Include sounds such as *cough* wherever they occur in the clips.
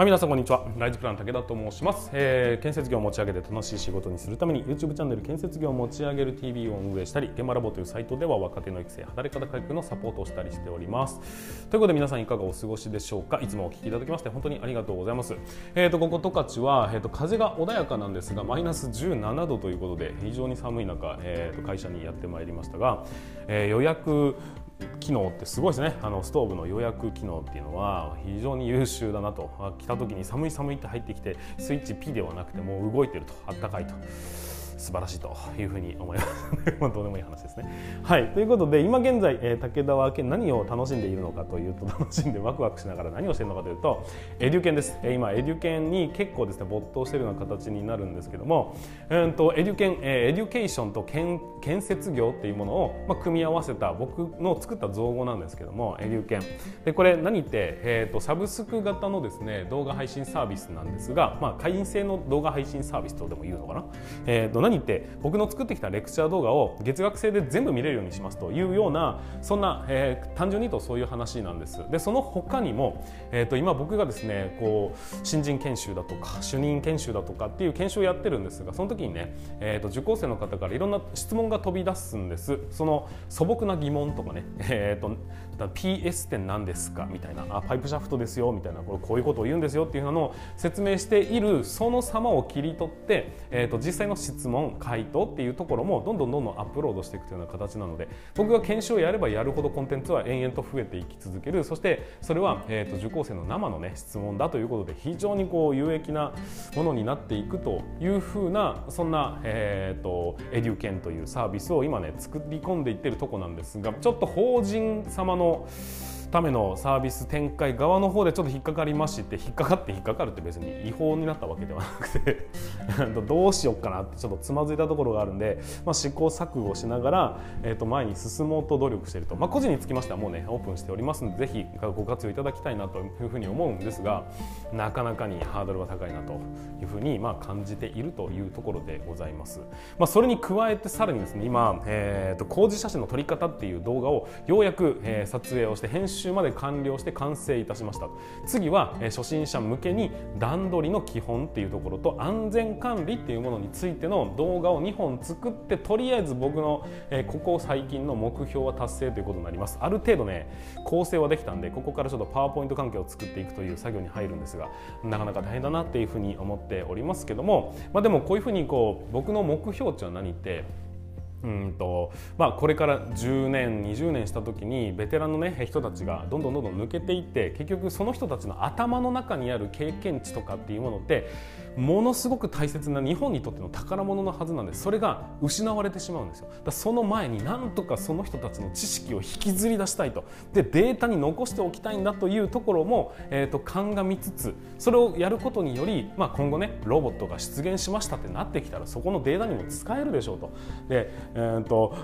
はい、皆さんこんにちは。ライズプラン武田と申します、えー建設業を持ち上げて楽しい仕事にするために YouTube チャンネル建設業を持ち上げる TV を運営したり、現場ラボというサイトでは若手の育成、働き方改革のサポートをしたりしております。ということで皆さんいかがお過ごしでしょうか。いつもお聞きいただきまして本当にありがとうございます。えっ、とここ十勝はえっ、と風が穏やかなんですがマイナス17度ということで非常に寒い中、えー、と会社にやってまいりましたが、えー予約機能ってすごいですね。あのストーブの予約機能っていうのは非常に優秀だなと。来た時に寒い寒いって入ってきてスイッチ P ではなくてもう動いてると。あったかいと。素晴らしいというふうに思います。まあどうでもいい話ですね。はいということで今現在、えー武田は何を楽しんでいるのかというと楽しんでワクワクしながら何をしているのかというとエデュケンです。えー今エデュケンに結構ですね没頭しているような形になるんですけども、うんとエデュケン、えーエデュケーションと建建設業っていうものを、まあ、組み合わせた僕の作った造語なんですけどもエデュケンでこれ何って、えー、とサブスク型のですね動画配信サービスなんですが、まあ、会員制の動画配信サービスとでも言うのかな、えー、と何って僕の作ってきたレクチャー動画を月額制で全部見れるようにしますというようなそんな、えー単純に言うとそういう話なんです。でその他にも、えー、と今僕がですねこう新人研修だとか主任研修だとかっていう研修をやってるんですがその時にね、えー、と受講生の方からいろんな質問が飛び出すんです。その素朴な疑問とかね、えー、とだ PS って何ですか？みたいなあパイプシャフトですよみたいなこれこういうことを言うんですよっていうのを説明しているその様を切り取って、えー、と実際の質問回答っていうところもどんどんどんどんアップロードしていくというような形なので僕が研修をやればやるほどコンテンツは延々と増えていき続ける。そしてそれは、えー、と受講生の生の、ね、質問だということで非常にこう有益なものになっていくというふうなそんな、えー、とエデュケンというサービスを今ね作り込んでいってるとこなんですがちょっと法人様のためのサービス展開側の方でちょっと引っかかりまして引っかかって引っかかるって別に違法になったわけではなくて *laughs* どうしようかなってちょっとつまずいたところがあるんで、まあ、試行錯誤しながら、えー、と前に進もうと努力していると、まあ、個人につきましてはもうねオープンしておりますのでぜひご活用いただきたいなというふうに思うんですがなかなかにハードルは高いなというふうにまあ感じているというところでございます。まあ、それに加えてさらにですね今、えー、と工事写真の撮り方っていう動画をようやく、えー撮影をして編集まで完了して完成いたしました。次は、初心者向けに段取りの基本っていうところと安全管理っていうものについての動画を2本作ってとりあえず僕の、ここ最近の目標は達成ということになります。ある程度ね構成はできたんでここからちょっとパワーポイント関係を作っていくという作業に入るんですがなかなか大変だなっていうふうに思っておりますけども、まあ、でもこういうふうにこう僕の目標っていうのは何ってうんとまあ、これから10年20年した時にベテランの、ね、人たちがどんどんどんどん抜けていって結局その人たちの頭の中にある経験値とかっていうものってものすごく大切な日本にとっての宝物のはずなんですそれが失われてしまうんですよだその前になんとかその人たちの知識を引きずり出したいとでデータに残しておきたいんだというところも、えー、と鑑みつつそれをやることにより、まあ、今後ねロボットが出現しましたってなってきたらそこのデータにも使えるでしょうと。でえー、と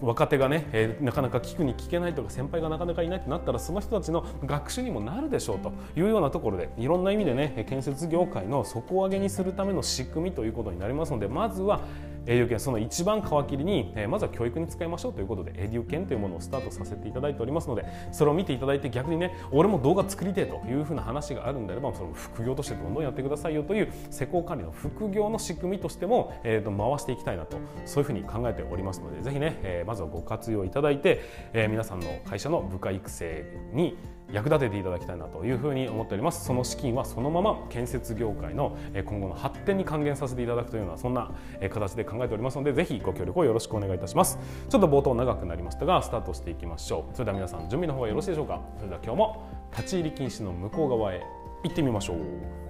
若手がね、えーなかなか聞くに聞けないとか先輩がなかなかいないってなったらその人たちの学習にもなるでしょうというようなところでいろんな意味でね建設業界の底上げにするための仕組みということになりますのでまずはエデュケンその一番皮切りに、えまずは教育に使いましょうということでエデュケンというものをスタートさせていただいておりますのでそれを見ていただいて逆にね俺も動画作りてえというふうな話があるんであればそれを副業としてどんどんやってくださいよという施工管理の副業の仕組みとしても、えーと回していきたいなとそういうふうに考えておりますのでぜひね、えまずはご活用いただいて、え皆さんの会社の部下育成に役立てていただきたいなというふうに思っております。その資金はそのまま建設業界のえ今後の発展に還元させていただくというようなそんなえ形で考えておりますのでぜひご協力をよろしくお願いいたします。ちょっと冒頭長くなりましたがスタートしていきましょう。それでは皆さん準備の方はよろしいでしょうか？それでは今日も立ち入り禁止の向こう側へ行ってみましょう。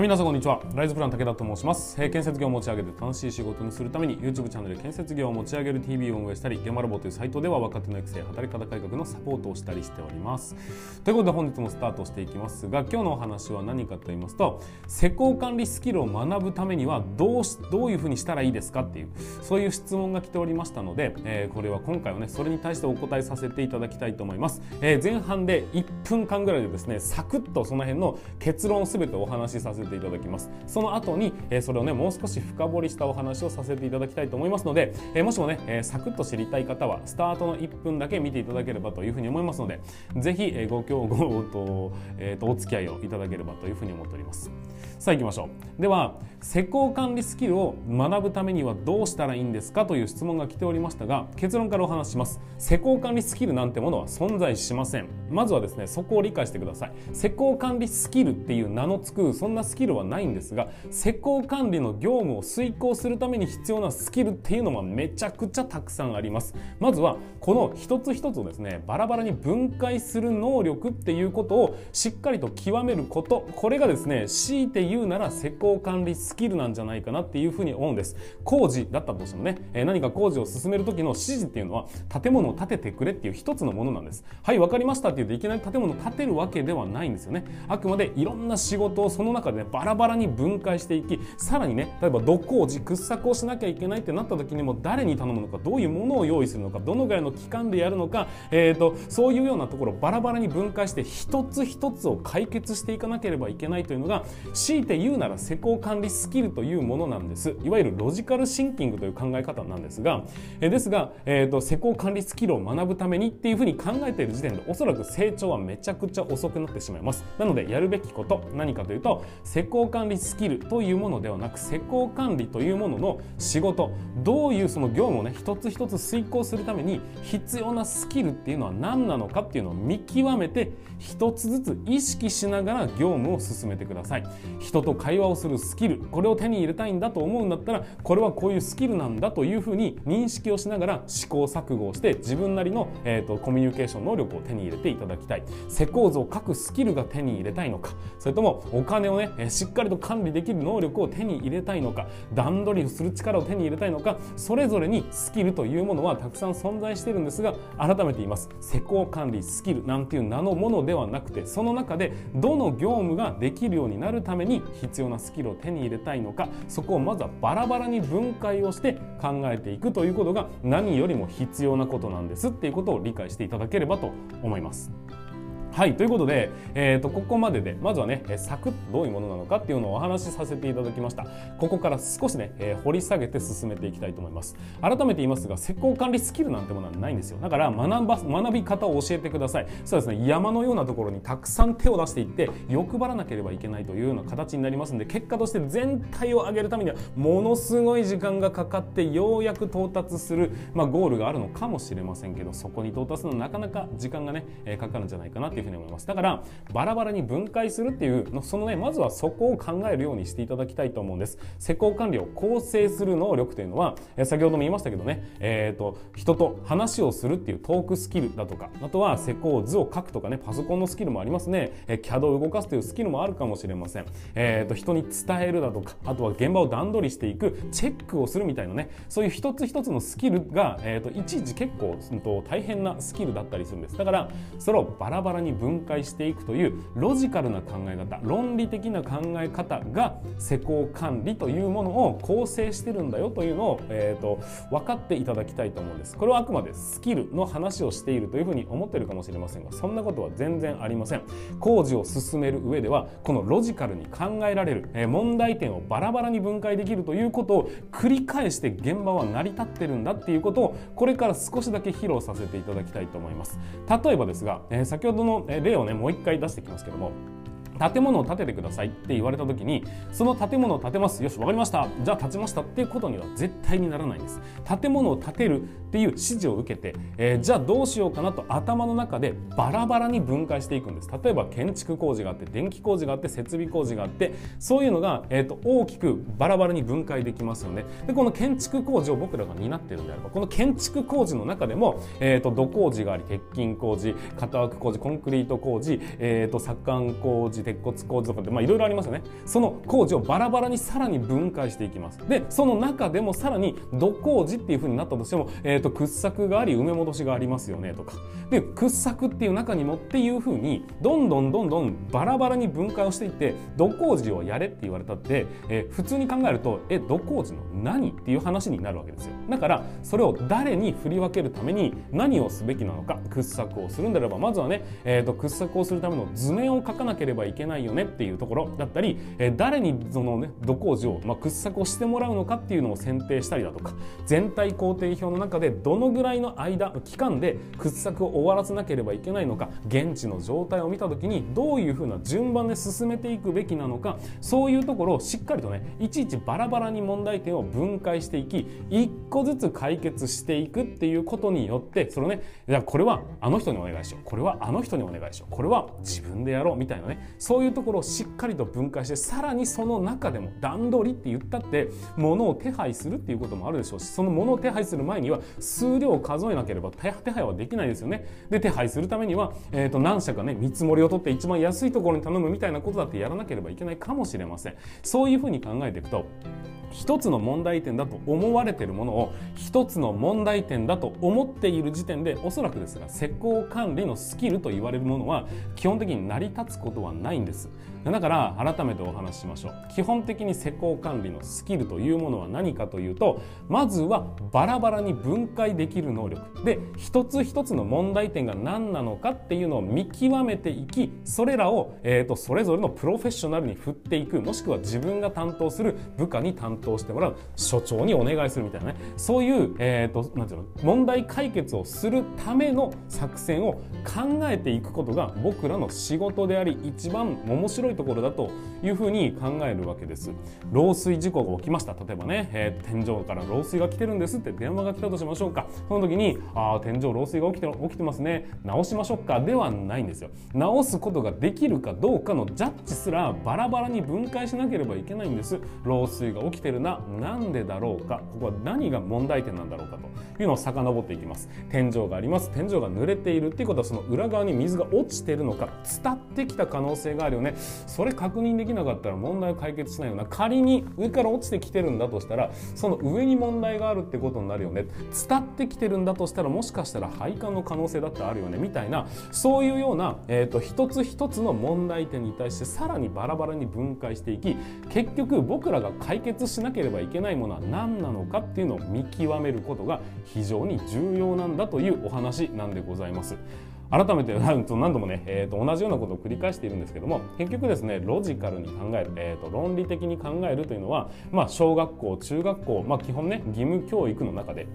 はい、皆さんこんにちは。ライズプラン武田と申します。えー建設業を持ち上げて楽しい仕事にするために YouTube チャンネル建設業を持ち上げる TV を運営したり、現場ラボというサイトでは若手の育成、働き方改革のサポートをしたりしております。ということで本日もスタートしていきますが、今日のお話は何かと言いますと、施工管理スキルを学ぶためにはどうしどういうふうにしたらいいですかっていうそういう質問が来ておりましたので、えーこれは今回はねそれに対してお答えさせていただきたいと思います。えー前半で1分間ぐらいでですねサクッとその辺の結論をすべてお話しさせてていただきます。その後に、えそれをねもう少し深掘りしたお話をさせていただきたいと思いますので、えもしもね、えサクッと知りたい方はスタートの1分だけ見ていただければというふうに思いますのでぜひ、えご協ごと,、えー、とお付き合いをいただければというふうに思っております。さあ行きましょう。では施工管理スキルを学ぶためにはどうしたらいいんですかという質問が来ておりましたが結論からお話します。施工管理スキルなんてものは存在しません。まずはですねそこを理解してください。施工管理スキルっていう名の付くそんなスキルキルはないんですが施工管理の業務を遂行するために必要なスキルっていうのはめちゃくちゃたくさんあります。まずはこの一つ一つをですねバラバラに分解する能力っていうことをしっかりと極めること。これがですね強いて言うなら施工管理スキルなんじゃないかなっていうふうに思うんです。工事だったとしてもね、え何か工事を進める時の指示っていうのは建物を建ててくれっていう一つのものなんです。はい分かりましたって言うといきなり建物を建てるわけではないんですよね。あくまでいろんな仕事をその中で、ね、バラバラに分解していきさらにね例えば土工事掘削をしなきゃいけないってなった時にも誰に頼むのかどういうものを用意するのかどのぐらいの期間でやるのか、えーと、そういうようなところをバラバラに分解して一つ一つを解決していかなければいけないというのが強いて言うなら施工管理スキルというものなんです。いわゆるロジカルシンキングという考え方なんですが、え、ですが、えーと、施工管理スキルを学ぶためにっていうふうに考えている時点でおそらく成長はめちゃくちゃ遅くなってしまいます。なのでやるべきこと何かというと施施工管理スキルというものではなく施工管理というものの仕事どういうその業務をね一つ一つ遂行するために必要なスキルっていうのは何なのかっていうのを見極めて一つずつ意識しながら業務を進めてください人と会話をするスキルこれを手に入れたいんだと思うんだったらこれはこういうスキルなんだというふうに認識をしながら試行錯誤をして自分なりの、えーと、コミュニケーション能力を手に入れていただきたい施工図を書くスキルが手に入れたいのかそれともお金をねしっかりと管理できる能力を手に入れたいのか段取りをする力を手に入れたいのかそれぞれにスキルというものはたくさん存在しているんですが改めて言います施工管理スキルなんていう名のものではなくてその中でどの業務ができるようになるために必要なスキルを手に入れたいのかそこをまずはバラバラに分解をして考えていくということが何よりも必要なことなんですっていうことを理解していただければと思います。はいということで、えーと、ここまででまずはねサクッとどういうものなのかっていうのをお話しさせていただきました。ここから少しね、えー、掘り下げて進めていきたいと思います。改めて言いますが施工管理スキルなんてものはないんですよ。だから学ば学び方を教えてください。そうですね山のようなところにたくさん手を出していって欲張らなければいけないというような形になりますので結果として全体を上げるためにはものすごい時間がかかってようやく到達する、まあ、ゴールがあるのかもしれませんけどそこに到達するのはなかなか時間がね、かかるんじゃないかなというふうに思います。だからバラバラに分解するっていうそのねまずはそこを考えるようにしていただきたいと思うんです。施工管理を構成する能力というのは先ほども言いましたけどね、えーと、人と話をするっていうトークスキルだとかあとは施工図を書くとかねパソコンのスキルもありますね。CAD を動かすというスキルもあるかもしれません、えーと、人に伝えるだとかあとは現場を段取りしていくチェックをするみたいなねそういう一つ一つのスキルが、えー、といちいち結構、うん、と大変なスキルだったりするんです。だからそれをバラバラにに分解していくというロジカルな考え方論理的な考え方が施工管理というものを構成してるんだよというのを、えーと、分かっていただきたいと思うんです。これはあくまでスキルの話をしているというふうに思ってるかもしれませんがそんなことは全然ありません。工事を進める上ではこのロジカルに考えられる、えー、問題点をバラバラに分解できるということを繰り返して現場は成り立ってるんだっていうことをこれから少しだけ披露させていただきたいと思います。例えばですが、えー、先ほどの例をねもう一回出していきますけども。建物を建ててくださいって言われた時にその建物を建てます。よし分かりました。じゃあ建ちましたっていうことには絶対にならないんです。建物を建てるっていう指示を受けて、えー、じゃあどうしようかなと頭の中でバラバラに分解していくんです。例えば建築工事があって電気工事があって設備工事があってそういうのが、えーと、大きくバラバラに分解できますよね。でこの建築工事を僕らが担っているんであればこの建築工事の中でも、えーと、土工事があり鉄筋工事型枠工事コンクリート工事、えーと、左官工事鉄骨工事とかってまあいろいろありますよね。その工事をバラバラにさらに分解していきます。でその中でもさらに土工事っていうふうになったとしても、えー、と掘削があり埋め戻しがありますよねとか。で掘削っていう中にもっていうふうにどんどんどんどんバラバラに分解をしていって土工事をやれって言われたって、えー、普通に考えるとえ土工事の何っていう話になるわけですよ。だからそれを誰に振り分けるために何をすべきなのか掘削をするんであればまずはね、えー、と掘削をするための図面を書かなければいけない。けないよねっていうところだったり、えー、誰にそのね土工事を、まあ、掘削をしてもらうのかっていうのを選定したりだとか全体工程表の中でどのぐらいの間期間で掘削を終わらせなければいけないのか現地の状態を見た時にどういうふうな順番で進めていくべきなのかそういうところをしっかりとねいちいちバラバラに問題点を分解していき一個ずつ解決していくっていうことによってそれをねじゃあこれはあの人にお願いしようこれはあの人にお願いしようこれは自分でやろうみたいなねそういうところをしっかりと分解してさらにその中でも段取りって言ったって物を手配するっていうこともあるでしょうしその物を手配する前には数量を数えなければ手配はできないですよね。で手配するためには、えー、と何社かね見積もりを取って一番安いところに頼むみたいなことだってやらなければいけないかもしれません。そういうふうに考えていくと一つの問題点だと思われているものを一つの問題点だと思っている時点でおそらくですが施工管理のスキルと言われるものは基本的に成り立つことはない。んです。だから改めてお話ししましょう。基本的に施工管理のスキルというものは何かというとまずはバラバラに分解できる能力。で一つ一つの問題点が何なのかっていうのを見極めていきそれらを、えーと、それぞれのプロフェッショナルに振っていく。もしくは自分が担当する部下に担当してもらう。所長にお願いするみたいなね。そういう、えーと、なんていうの？問題解決をするための作戦を考えていくことが僕らの仕事であり一番面白いところだというふうに考えるわけです。漏水事故が起きました。例えばね、えー、天井から漏水が来てるんですって。電話が来たとしましょうか。その時にああ天井漏水が起きて起きてますね。直しましょうか。ではないんですよ。直すことができるかどうかのジャッジすらバラバラに分解しなければいけないんです。漏水が起きてるな。なんでだろうか。ここは何が問題点なんだろうかと。いうのを遡っていきます。天井があります。天井が濡れているっていうことはその裏側に水が落ちてるのか伝ってきた可能性があるよね。それ確認できなかったら問題を解決しないような。仮に上から落ちてきてるんだとしたらその上に問題があるってことになるよね。伝ってきてるんだとしたらもしかしたら配管の可能性だってあるよね。みたいなそういうような、えーと、一つ一つの問題点に対してさらにバラバラに分解していき結局僕らが解決しなければいけないものは何なのかっていうのを見極めることが非常に重要なんだというお話なんでございます。改めて *laughs* 何度もね、えー、と同じようなことを繰り返しているんですけども結局ですねロジカルに考える、えー、と論理的に考えるというのは、まあ、小学校中学校、まあ、基本ね義務教育の中で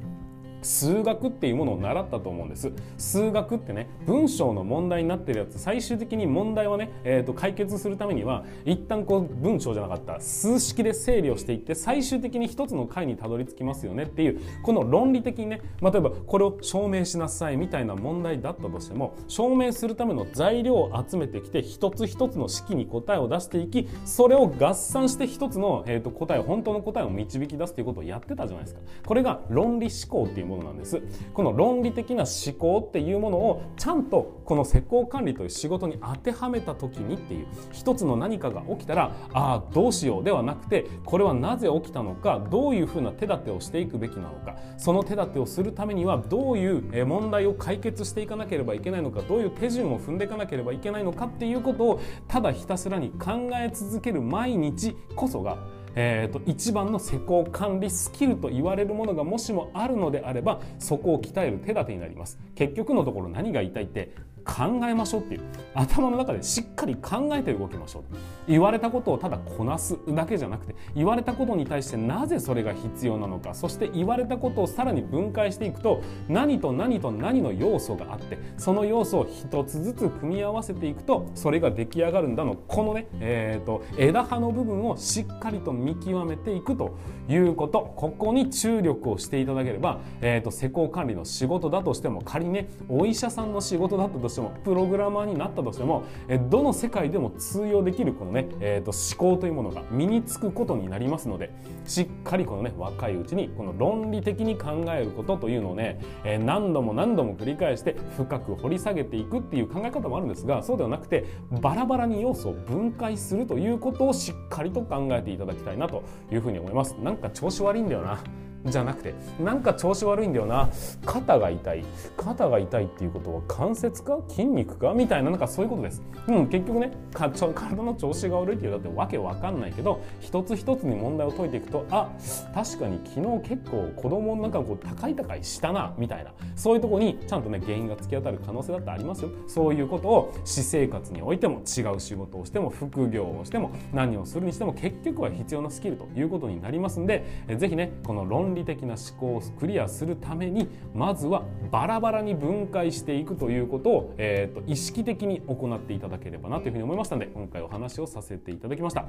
数学っていうものを習ったと思うんです。数学ってね文章の問題になってるやつ最終的に問題をね、えー、と解決するためには一旦こう文章じゃなかった数式で整理をしていって最終的に一つの解にたどり着きますよねっていうこの論理的にね例えばこれを証明しなさいみたいな問題だったとしても証明するための材料を集めてきて一つ一つの式に答えを出していきそれを合算して一つの、えー、と答え本当の答えを導き出すということをやってたじゃないですか。これが論理思考っていうものなんです。この論理的な思考っていうものをちゃんとこの施工管理という仕事に当てはめた時にっていう一つの何かが起きたらああどうしようではなくてこれはなぜ起きたのかどういうふうな手立てをしていくべきなのかその手立てをするためにはどういう問題を解決していかなければいけないのかどういう手順を踏んでいかなければいけないのかっていうことをただひたすらに考え続ける毎日こそがえーと、一番の施工管理スキルと言われるものがもしもあるのであればそこを鍛える手立てになります。結局のところ何が言いたいって考えましょうっていう頭の中でしっかり考えて動きましょう言われたことをただこなすだけじゃなくて言われたことに対してなぜそれが必要なのかそして言われたことをさらに分解していくと何と何と何の要素があってその要素を一つずつ組み合わせていくとそれが出来上がるんだのこのね、えーと、枝葉の部分をしっかりと見極めていくということ。ここに注力をしていただければ、えーと施工管理の仕事だとしても仮にねお医者さんの仕事だったとしてもプログラマーになったとしてもどの世界でも通用できるこのね、えー、と思考というものが身につくことになりますのでしっかりこのね若いうちにこの論理的に考えることというのをね、え、何度も何度も繰り返して深く掘り下げていくっていう考え方もあるんですがそうではなくてバラバラに要素を分解するということをしっかりと考えていただきたいなというふうに思います。なんか調子悪いんだよな。じゃなくてなんか調子悪いんだよな。肩が痛い。肩が痛いっていうことは関節か？筋肉か？みたいななんかそういうことです、うん、結局ね体の調子が悪いっていうだってわけわかんないけど一つ一つに問題を解いていくとあ確かに昨日結構子供の中こう高い高いしたなみたいな。そういうとこにちゃんとね原因が突き当たる可能性だってありますよ。そういうことを私生活においても違う仕事をしても副業をしても何をするにしても結局は必要なスキルということになりますんで是非ねこの論理的な思考をクリアするためにまずはバラバラに分解していくということを、えーと、意識的に行っていただければなというふうに思いましたので今回お話をさせていただきました。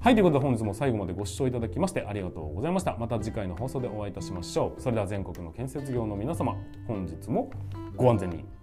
はいということで本日も最後までご視聴いただきましてありがとうございました。また次回の放送でお会いいたしましょう。それでは全国の建設業の皆様本日もご安全に。